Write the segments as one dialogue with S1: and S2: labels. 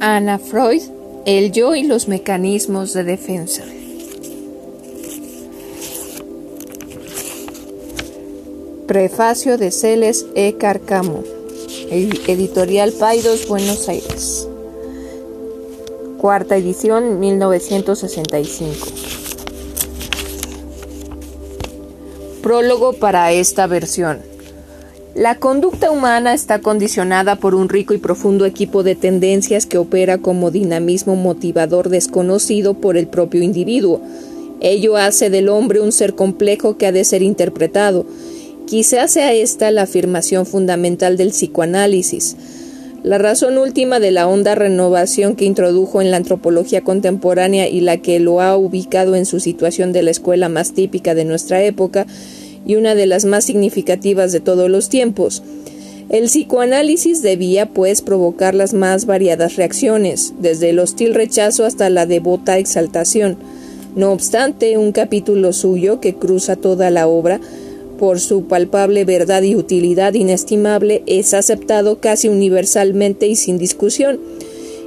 S1: Ana Freud, El yo y los mecanismos de defensa. Prefacio de Celes E. Carcamo, Editorial Paidos, Buenos Aires. Cuarta edición, 1965. Prólogo para esta versión. La conducta humana está condicionada por un rico y profundo equipo de tendencias que opera como dinamismo motivador desconocido por el propio individuo. Ello hace del hombre un ser complejo que ha de ser interpretado. Quizás sea esta la afirmación fundamental del psicoanálisis. La razón última de la honda renovación que introdujo en la antropología contemporánea y la que lo ha ubicado en su situación de la escuela más típica de nuestra época y una de las más significativas de todos los tiempos. El psicoanálisis debía, pues, provocar las más variadas reacciones, desde el hostil rechazo hasta la devota exaltación. No obstante, un capítulo suyo que cruza toda la obra, por su palpable verdad y utilidad inestimable, es aceptado casi universalmente y sin discusión.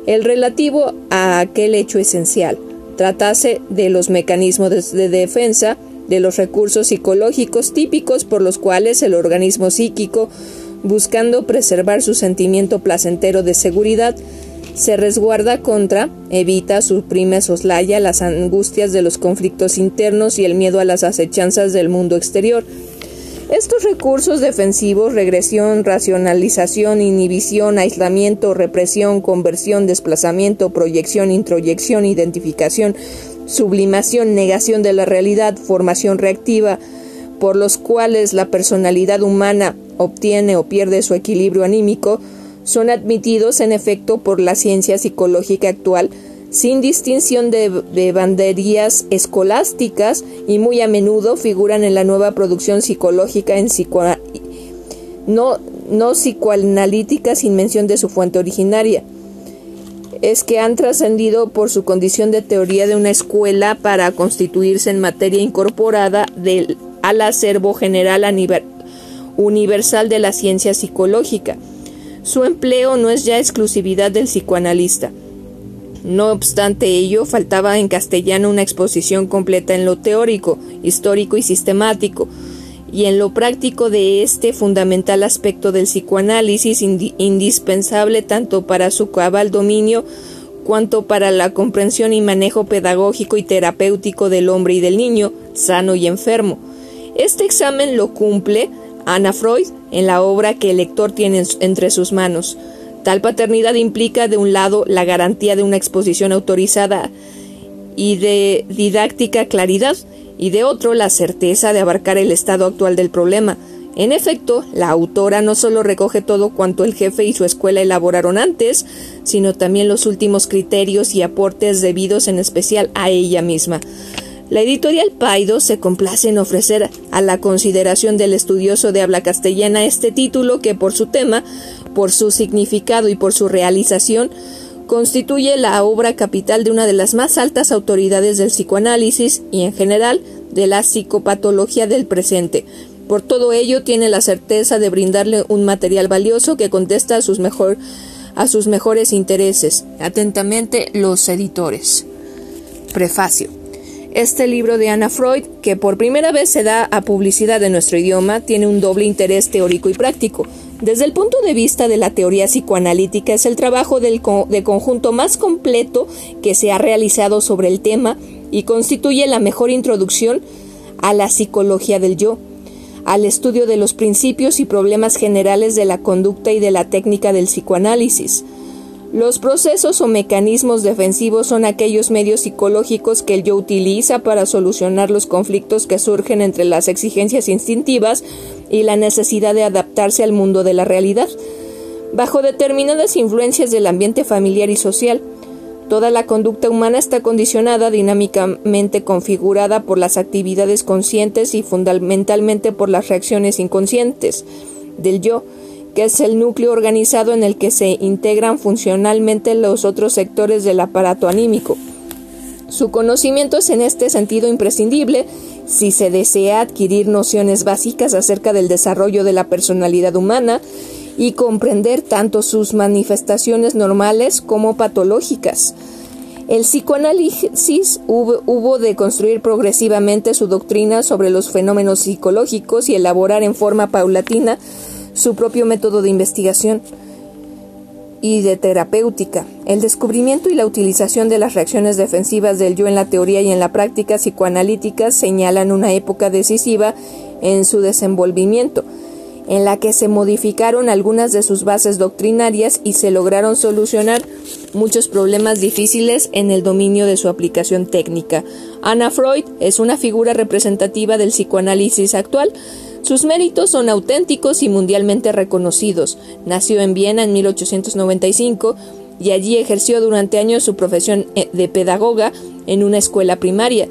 S1: El relativo a aquel hecho esencial, tratase de los mecanismos de defensa, de los recursos psicológicos típicos por los cuales el organismo psíquico, buscando preservar su sentimiento placentero de seguridad, se resguarda contra, evita, suprime, soslaya las angustias de los conflictos internos y el miedo a las acechanzas del mundo exterior. Estos recursos defensivos, regresión, racionalización, inhibición, aislamiento, represión, conversión, desplazamiento, proyección, introyección, identificación, sublimación, negación de la realidad, formación reactiva, por los cuales la personalidad humana obtiene o pierde su equilibrio anímico, son admitidos en efecto por la ciencia psicológica actual sin distinción de, banderías escolásticas y muy a menudo figuran en la nueva producción psicológica en no, no psicoanalítica sin mención de su fuente originaria es que han trascendido por su condición de teoría de una escuela para constituirse en materia incorporada del, al acervo general universal de la ciencia psicológica. Su empleo no es ya exclusividad del psicoanalista. No obstante ello, faltaba en castellano una exposición completa en lo teórico, histórico y sistemático, y en lo práctico de este fundamental aspecto del psicoanálisis indispensable tanto para su cabal dominio cuanto para la comprensión y manejo pedagógico y terapéutico del hombre y del niño, sano y enfermo. Este examen lo cumple Ana Freud en la obra que el lector tiene entre sus manos. Tal paternidad implica, de un lado, la garantía de una exposición autorizada y de didáctica claridad, y de otro la certeza de abarcar el estado actual del problema. En efecto, la autora no solo recoge todo cuanto el jefe y su escuela elaboraron antes, sino también los últimos criterios y aportes debidos en especial a ella misma. La editorial Paido se complace en ofrecer a la consideración del estudioso de habla castellana este título que por su tema, por su significado y por su realización constituye la obra capital de una de las más altas autoridades del psicoanálisis y en general de la psicopatología del presente. Por todo ello tiene la certeza de brindarle un material valioso que contesta a sus, mejor, a sus mejores intereses. Atentamente los editores. Prefacio. Este libro de Anna Freud, que por primera vez se da a publicidad en nuestro idioma, tiene un doble interés teórico y práctico. Desde el punto de vista de la teoría psicoanalítica, es el trabajo del de conjunto más completo que se ha realizado sobre el tema y constituye la mejor introducción a la psicología del yo, al estudio de los principios y problemas generales de la conducta y de la técnica del psicoanálisis. Los procesos o mecanismos defensivos son aquellos medios psicológicos que el yo utiliza para solucionar los conflictos que surgen entre las exigencias instintivas y la necesidad de adaptarse al mundo de la realidad, bajo determinadas influencias del ambiente familiar y social. Toda la conducta humana está condicionada dinámicamente configurada por las actividades conscientes y fundamentalmente por las reacciones inconscientes del yo, que es el núcleo organizado en el que se integran funcionalmente los otros sectores del aparato anímico. Su conocimiento es en este sentido imprescindible si se desea adquirir nociones básicas acerca del desarrollo de la personalidad humana y comprender tanto sus manifestaciones normales como patológicas. El psicoanálisis hubo, de construir progresivamente su doctrina sobre los fenómenos psicológicos y elaborar en forma paulatina su propio método de investigación y de terapéutica. El descubrimiento y la utilización de las reacciones defensivas del yo en la teoría y en la práctica psicoanalítica señalan una época decisiva en su desenvolvimiento en la que se modificaron algunas de sus bases doctrinarias y se lograron solucionar muchos problemas difíciles en el dominio de su aplicación técnica. Anna Freud es una figura representativa del psicoanálisis actual. Sus méritos son auténticos y mundialmente reconocidos. Nació en Viena en 1895 y allí ejerció durante años su profesión eh, de pedagoga en una escuela primaria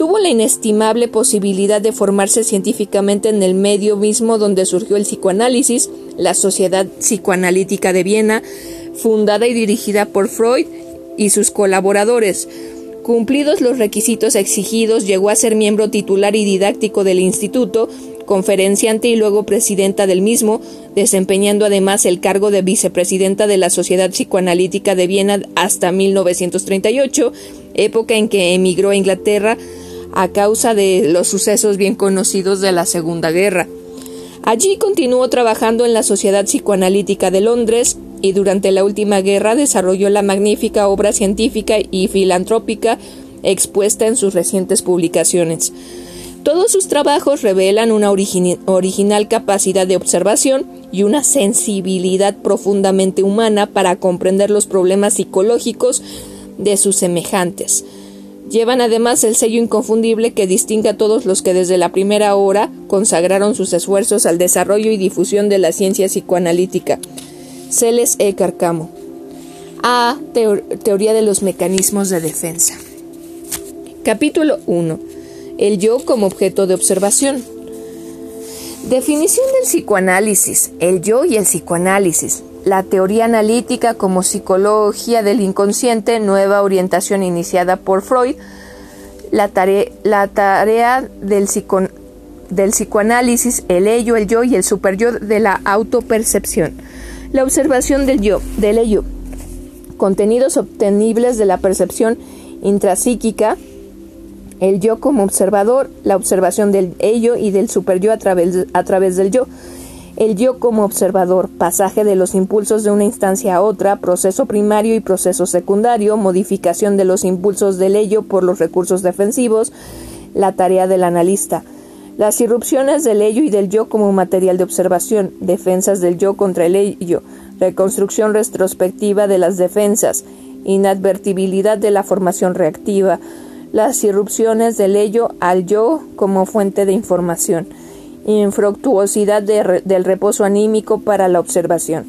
S1: tuvo la inestimable posibilidad de formarse científicamente en el medio mismo donde surgió el psicoanálisis, la Sociedad Psicoanalítica de Viena, fundada y dirigida por Freud y sus colaboradores. Cumplidos los requisitos exigidos, llegó a ser miembro titular y didáctico del instituto, conferenciante y luego presidenta del mismo, desempeñando además el cargo de vicepresidenta de la Sociedad Psicoanalítica de Viena hasta 1938, época en que emigró a Inglaterra a causa de los sucesos bien conocidos de la Segunda Guerra. Allí continuó trabajando en la Sociedad Psicoanalítica de Londres y durante la última guerra desarrolló la magnífica obra científica y filantrópica expuesta en sus recientes publicaciones. Todos sus trabajos revelan una original capacidad de observación y una sensibilidad profundamente humana para comprender los problemas psicológicos de sus semejantes. Llevan además el sello inconfundible que distingue a todos los que desde la primera hora consagraron sus esfuerzos al desarrollo y difusión de la ciencia psicoanalítica. Celes E. Carcamo. A. teoría de los mecanismos de defensa. Capítulo 1. El yo como objeto de observación. Definición del psicoanálisis. El yo y el psicoanálisis la teoría analítica como psicología del inconsciente, nueva orientación iniciada por Freud, la tarea, del, psicoanálisis, el ello, el yo y el superyo de la autopercepción, la observación del yo, del ello, contenidos obtenibles de la percepción intrapsíquica, el yo como observador, la observación del ello y del superyo a través, a través del yo, el yo como observador, pasaje de los impulsos de una instancia a otra, proceso primario y proceso secundario, modificación de los impulsos del ello por los recursos defensivos, la tarea del analista. Las irrupciones del ello y del yo como material de observación, defensas del yo contra el ello, reconstrucción retrospectiva de las defensas, inadvertibilidad de la formación reactiva, las irrupciones del ello al yo como fuente de información infructuosidad del reposo anímico para la observación.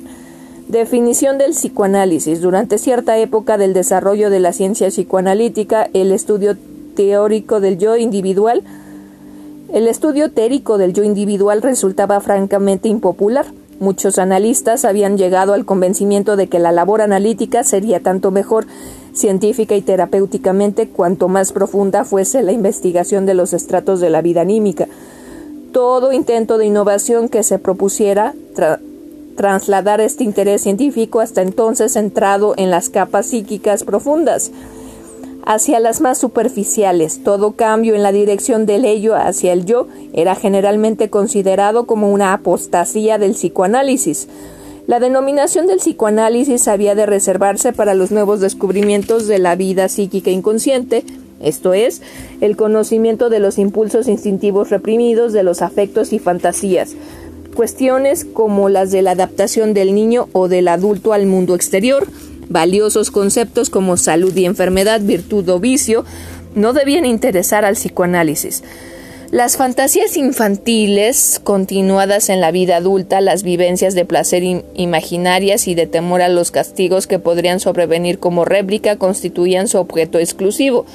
S1: Definición del psicoanálisis. Durante cierta época del desarrollo de la ciencia psicoanalítica, el estudio teórico del yo individual, el estudio teórico del yo individual resultaba francamente impopular. Muchos analistas habían llegado al convencimiento de que la labor analítica sería tanto mejor científica y terapéuticamente cuanto más profunda fuese la investigación de los estratos de la vida anímica todo intento de innovación que se propusiera trasladar este interés científico hasta entonces centrado en las capas psíquicas profundas hacia las más superficiales. Todo cambio en la dirección del ello hacia el yo era generalmente considerado como una apostasía del psicoanálisis. La denominación del psicoanálisis había de reservarse para los nuevos descubrimientos de la vida psíquica inconsciente, esto es, el conocimiento de los impulsos instintivos reprimidos, de los afectos y fantasías, cuestiones como las de la adaptación del niño o del adulto al mundo exterior, valiosos conceptos como salud y enfermedad, virtud o vicio, no debían interesar al psicoanálisis. Las fantasías infantiles continuadas en la vida adulta, las vivencias de placer imaginarias y de temor a los castigos que podrían sobrevenir como réplica constituían su objeto exclusivo.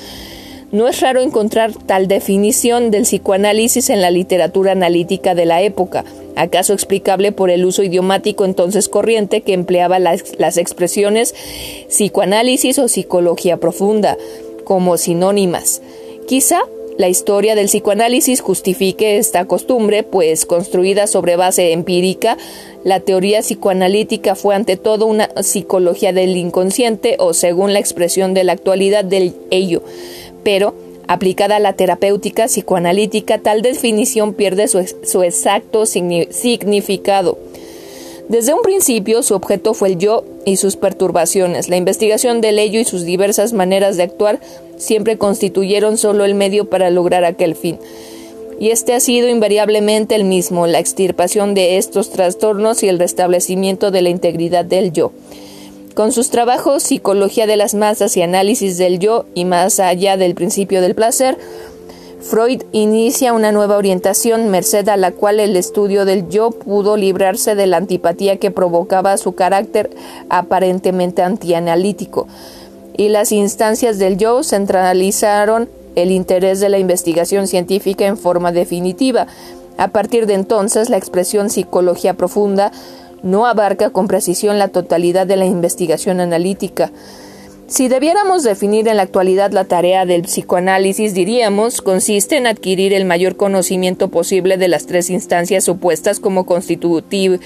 S1: No es raro encontrar tal definición del psicoanálisis en la literatura analítica de la época, acaso explicable por el uso idiomático entonces corriente que empleaba las, expresiones psicoanálisis o psicología profunda como sinónimas. Quizá la historia del psicoanálisis justifique esta costumbre, pues construida sobre base empírica, la teoría psicoanalítica fue ante todo una psicología del inconsciente o según la expresión de la actualidad del ello. Pero, aplicada a la terapéutica psicoanalítica, tal definición pierde su, su exacto significado. Desde un principio su objeto fue el yo y sus perturbaciones. La investigación del ello y sus diversas maneras de actuar siempre constituyeron solo el medio para lograr aquel fin. Y este ha sido invariablemente el mismo, la extirpación de estos trastornos y el restablecimiento de la integridad del yo. Con sus trabajos Psicología de las masas y análisis del yo y más allá del principio del placer, Freud inicia una nueva orientación, merced a la cual el estudio del yo pudo librarse de la antipatía que provocaba su carácter aparentemente antianalítico, y las instancias del yo centralizaron el interés de la investigación científica en forma definitiva. A partir de entonces, la expresión psicología profunda no abarca con precisión la totalidad de la investigación analítica. Si debiéramos definir en la actualidad la tarea del psicoanálisis, diríamos, consiste en adquirir el mayor conocimiento posible de las tres instancias opuestas como constitutivas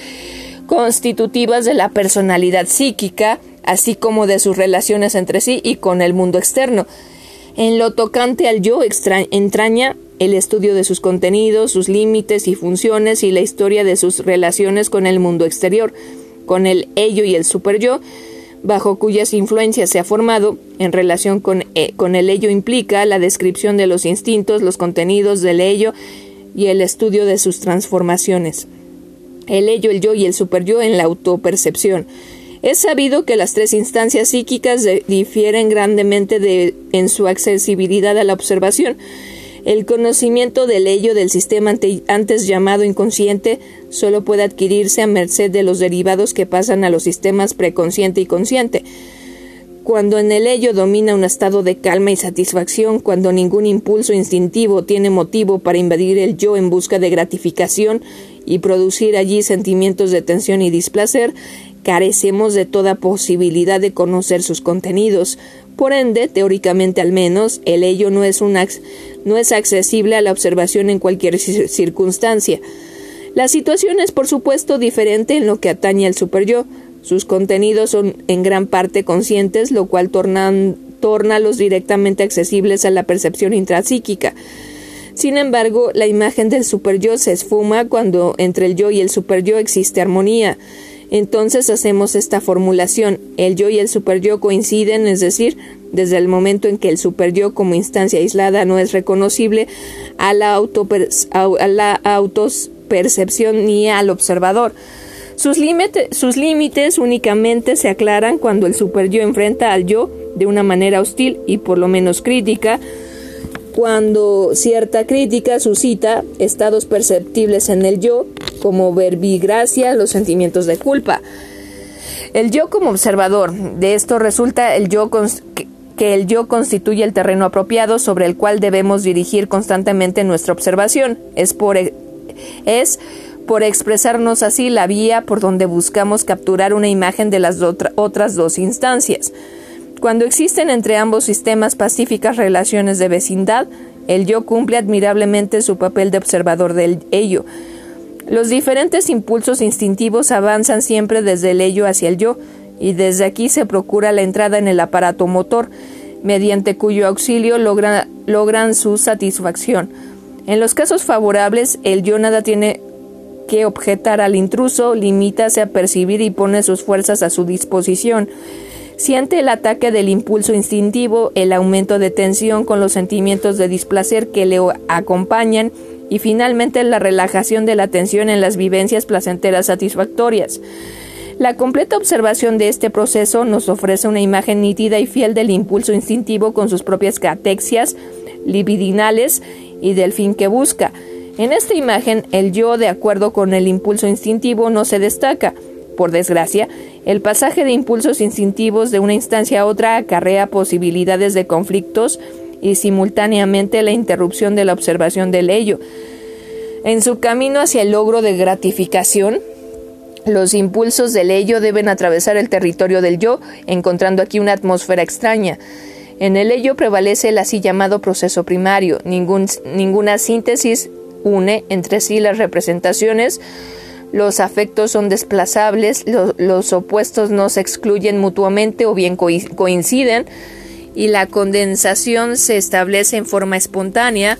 S1: de la personalidad psíquica, así como de sus relaciones entre sí y con el mundo externo. En lo tocante al yo entraña el estudio de sus contenidos, sus límites y funciones y la historia de sus relaciones con el mundo exterior, con el ello y el superyo, bajo cuyas influencias se ha formado, en relación con, eh, con el ello implica la descripción de los instintos, los contenidos del ello y el estudio de sus transformaciones. El ello, el yo y el superyo en la autopercepción. Es sabido que las tres instancias psíquicas difieren grandemente de, en su accesibilidad a la observación. El conocimiento del ello del sistema antes llamado inconsciente solo puede adquirirse a merced de los derivados que pasan a los sistemas preconsciente y consciente. Cuando en el ello domina un estado de calma y satisfacción, cuando ningún impulso instintivo tiene motivo para invadir el yo en busca de gratificación y producir allí sentimientos de tensión y displacer, carecemos de toda posibilidad de conocer sus contenidos. Por ende, teóricamente al menos, el ello no es, no es accesible a la observación en cualquier circunstancia. La situación es, por supuesto, diferente en lo que atañe al superyo. Sus contenidos son en gran parte conscientes, lo cual tornan, los directamente accesibles a la percepción intrapsíquica. Sin embargo, la imagen del superyo se esfuma cuando entre el yo y el superyo existe armonía. Entonces hacemos esta formulación. El yo y el superyo coinciden, es decir, desde el momento en que el superyo como instancia aislada no es reconocible a la, a la autopercepción ni al observador. Sus, sus límites únicamente se aclaran cuando el superyo enfrenta al yo de una manera hostil y por lo menos crítica, cuando cierta crítica suscita estados perceptibles en el yo como verbigracia, los sentimientos de culpa. El yo como observador, de esto resulta el yo que el yo constituye el terreno apropiado sobre el cual debemos dirigir constantemente nuestra observación. Es por, e, es por expresarnos así la vía por donde buscamos capturar una imagen de las otras dos instancias. Cuando existen entre ambos sistemas pacíficas relaciones de vecindad, el yo cumple admirablemente su papel de observador del ello. Los diferentes impulsos instintivos avanzan siempre desde el ello hacia el yo, y desde aquí se procura la entrada en el aparato motor, mediante cuyo auxilio logran su satisfacción. En los casos favorables, el yo nada tiene que objetar al intruso, limítase a percibir y pone sus fuerzas a su disposición. Siente el ataque del impulso instintivo, el aumento de tensión con los sentimientos de displacer que le acompañan y finalmente la relajación de la tensión en las vivencias placenteras satisfactorias. La completa observación de este proceso nos ofrece una imagen nítida y fiel del impulso instintivo con sus propias catexias libidinales y del fin que busca. En esta imagen, el yo, de acuerdo con el impulso instintivo, no se destaca. Por desgracia, el pasaje de impulsos instintivos de una instancia a otra acarrea posibilidades de conflictos y simultáneamente la interrupción de la observación del ello. En su camino hacia el logro de gratificación, los impulsos del ello deben atravesar el territorio del yo, encontrando aquí una atmósfera extraña. En el ello prevalece el así llamado proceso primario. ninguna síntesis une entre sí las representaciones. Los afectos son desplazables, los opuestos no se excluyen mutuamente o bien coinciden y la condensación se establece en forma espontánea.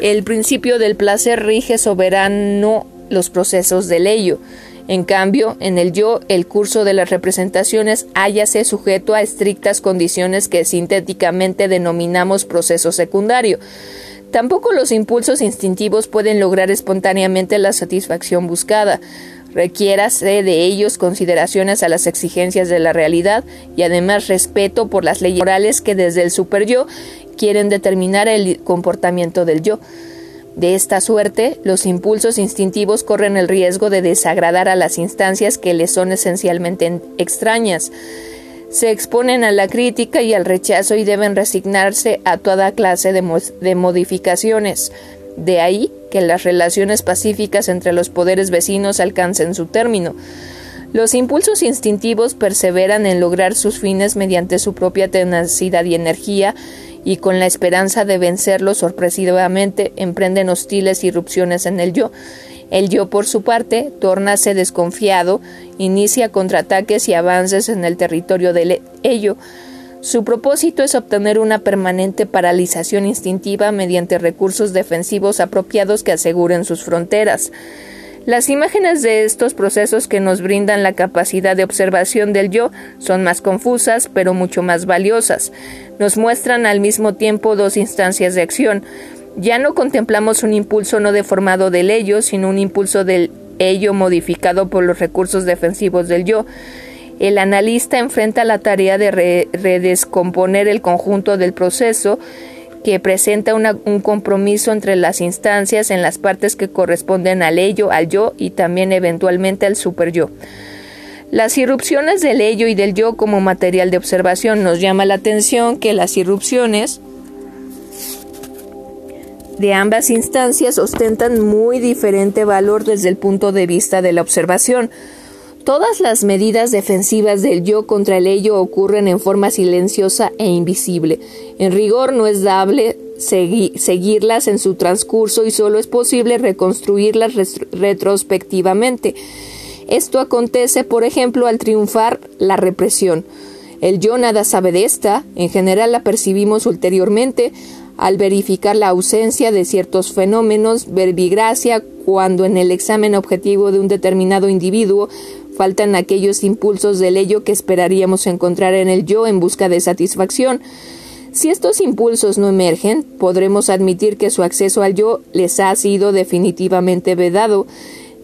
S1: El principio del placer rige soberano los procesos del ello. En cambio, en el yo, el curso de las representaciones hállase sujeto a estrictas condiciones que sintéticamente denominamos proceso secundario. Tampoco los impulsos instintivos pueden lograr espontáneamente la satisfacción buscada. Requiérase de ellos consideraciones a las exigencias de la realidad y además respeto por las leyes morales que desde el super yo quieren determinar el comportamiento del yo. De esta suerte, los impulsos instintivos corren el riesgo de desagradar a las instancias que les son esencialmente extrañas. Se exponen a la crítica y al rechazo y deben resignarse a toda clase de, modificaciones. De ahí que las relaciones pacíficas entre los poderes vecinos alcancen su término. Los impulsos instintivos perseveran en lograr sus fines mediante su propia tenacidad y energía y con la esperanza de vencerlo sorpresivamente emprenden hostiles irrupciones en el yo. El yo, por su parte, tórnase desconfiado, inicia contraataques y avances en el territorio del ello. Su propósito es obtener una permanente paralización instintiva mediante recursos defensivos apropiados que aseguren sus fronteras. Las imágenes de estos procesos que nos brindan la capacidad de observación del yo son más confusas, pero mucho más valiosas. Nos muestran al mismo tiempo dos instancias de acción. Ya no contemplamos un impulso no deformado del ello, sino un impulso del ello modificado por los recursos defensivos del yo. El analista enfrenta la tarea de redescomponer el conjunto del proceso que presenta un compromiso entre las instancias en las partes que corresponden al ello, al yo y también eventualmente al super yo. Las irrupciones del ello y del yo como material de observación nos llama la atención que las irrupciones de ambas instancias ostentan muy diferente valor desde el punto de vista de la observación. Todas las medidas defensivas del yo contra el ello ocurren en forma silenciosa e invisible. En rigor no es dable seguirlas en su transcurso y solo es posible reconstruirlas retrospectivamente. Esto acontece, por ejemplo, al triunfar la represión. El yo nada sabe de esta, en general la percibimos ulteriormente al verificar la ausencia de ciertos fenómenos verbigracia cuando en el examen objetivo de un determinado individuo Faltan aquellos impulsos del ello que esperaríamos encontrar en el yo en busca de satisfacción. Si estos impulsos no emergen, podremos admitir que su acceso al yo les ha sido definitivamente vedado,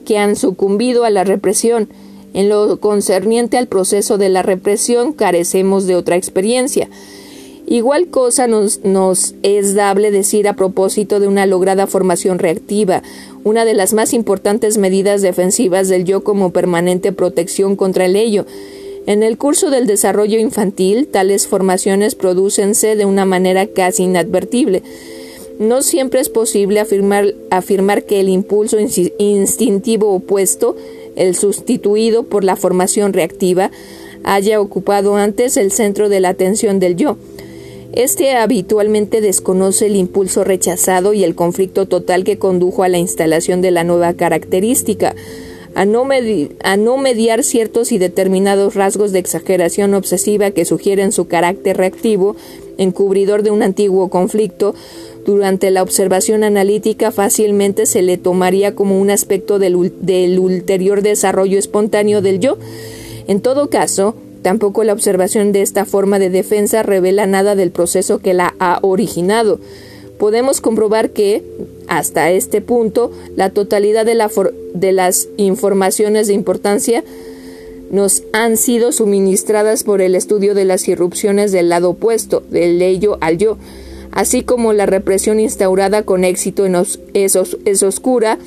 S1: que han sucumbido a la represión. En lo concerniente al proceso de la represión carecemos de otra experiencia. Igual cosa nos, nos, es dable decir a propósito de una lograda formación reactiva, una de las más importantes medidas defensivas del yo como permanente protección contra el ello. En el curso del desarrollo infantil, tales formaciones producense de una manera casi inadvertible. No siempre es posible afirmar, afirmar que el impulso instintivo opuesto, el sustituido por la formación reactiva, haya ocupado antes el centro de la atención del yo. Este habitualmente desconoce el impulso rechazado y el conflicto total que condujo a la instalación de la nueva característica, a no, mediar ciertos y determinados rasgos de exageración obsesiva que sugieren su carácter reactivo, encubridor de un antiguo conflicto, durante la observación analítica fácilmente se le tomaría como un aspecto del, del ulterior desarrollo espontáneo del yo. En todo caso, Tampoco la observación de esta forma de defensa revela nada del proceso que la ha originado. Podemos comprobar que, hasta este punto, la totalidad de, las informaciones de importancia nos han sido suministradas por el estudio de las irrupciones del lado opuesto, del ello al yo, así como la represión instaurada con éxito en es oscura,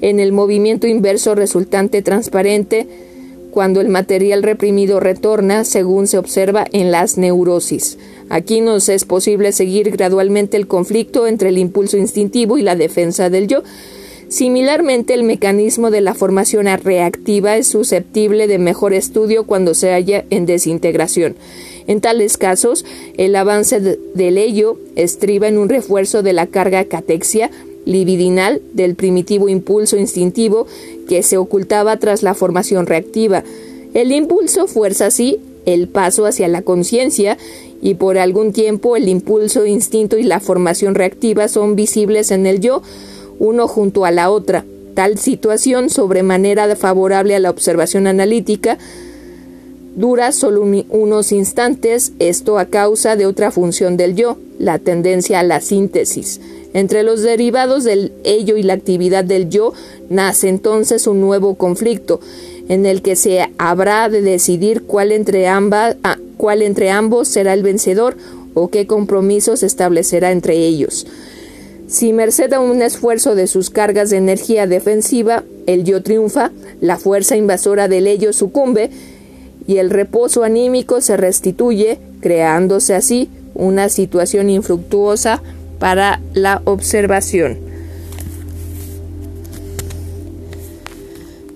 S1: en el movimiento inverso resultante transparente, cuando el material reprimido retorna, según se observa en las neurosis. Aquí nos es posible seguir gradualmente el conflicto entre el impulso instintivo y la defensa del yo. Similarmente, el mecanismo de la formación reactiva es susceptible de mejor estudio cuando se halla en desintegración. En tales casos, el avance del ello estriba en un refuerzo de la carga catexia libidinal del primitivo impulso instintivo que se ocultaba tras la formación reactiva. El impulso fuerza así el paso hacia la conciencia y por algún tiempo el impulso, instinto y la formación reactiva son visibles en el yo, uno junto a la otra. Tal situación, sobremanera favorable a la observación analítica, dura solo unos instantes, esto a causa de otra función del yo, la tendencia a la síntesis. Entre los derivados del ello y la actividad del yo nace entonces un nuevo conflicto, en el que se habrá de decidir cuál entre, ambas, ah, cuál entre ambos será el vencedor o qué compromiso se establecerá entre ellos. Si merced a un esfuerzo de sus cargas de energía defensiva, el yo triunfa, la fuerza invasora del ello sucumbe y el reposo anímico se restituye, creándose así una situación infructuosa para la observación.